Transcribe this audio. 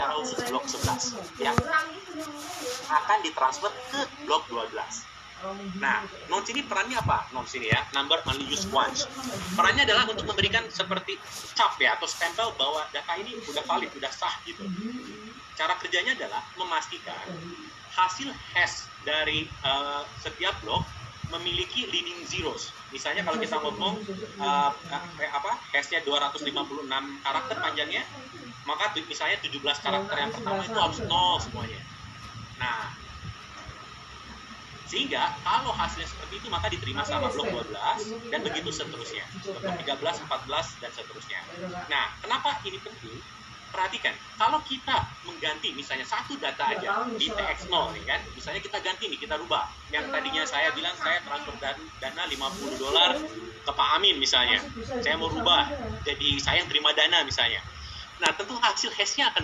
secara khusus blok 11 yang akan ditransfer ke blok 12. Nah, nodes ini perannya apa? Nodes ini ya, number only once. Perannya adalah untuk memberikan seperti cap ya atau stempel bahwa data ini udah valid, udah sah gitu. Cara kerjanya adalah memastikan hasil hash dari uh, setiap blok memiliki leading zeros. Misalnya kalau kita ngomong uh, apa hashnya 256 karakter panjangnya, maka misalnya 17 karakter yang pertama itu harus nol semuanya. Nah, sehingga kalau hasilnya seperti itu maka diterima sama blok 12 dan begitu seterusnya. Blok 13, 14 dan seterusnya. Nah, kenapa ini penting? Perhatikan, kalau kita mengganti misalnya satu data aja di TX0 nih kan, misalnya kita ganti nih, kita rubah. Yang tadinya saya bilang saya transfer dana 50 dolar ke Pak Amin misalnya. Saya mau rubah jadi saya yang terima dana misalnya. Nah, tentu hasil hashnya akan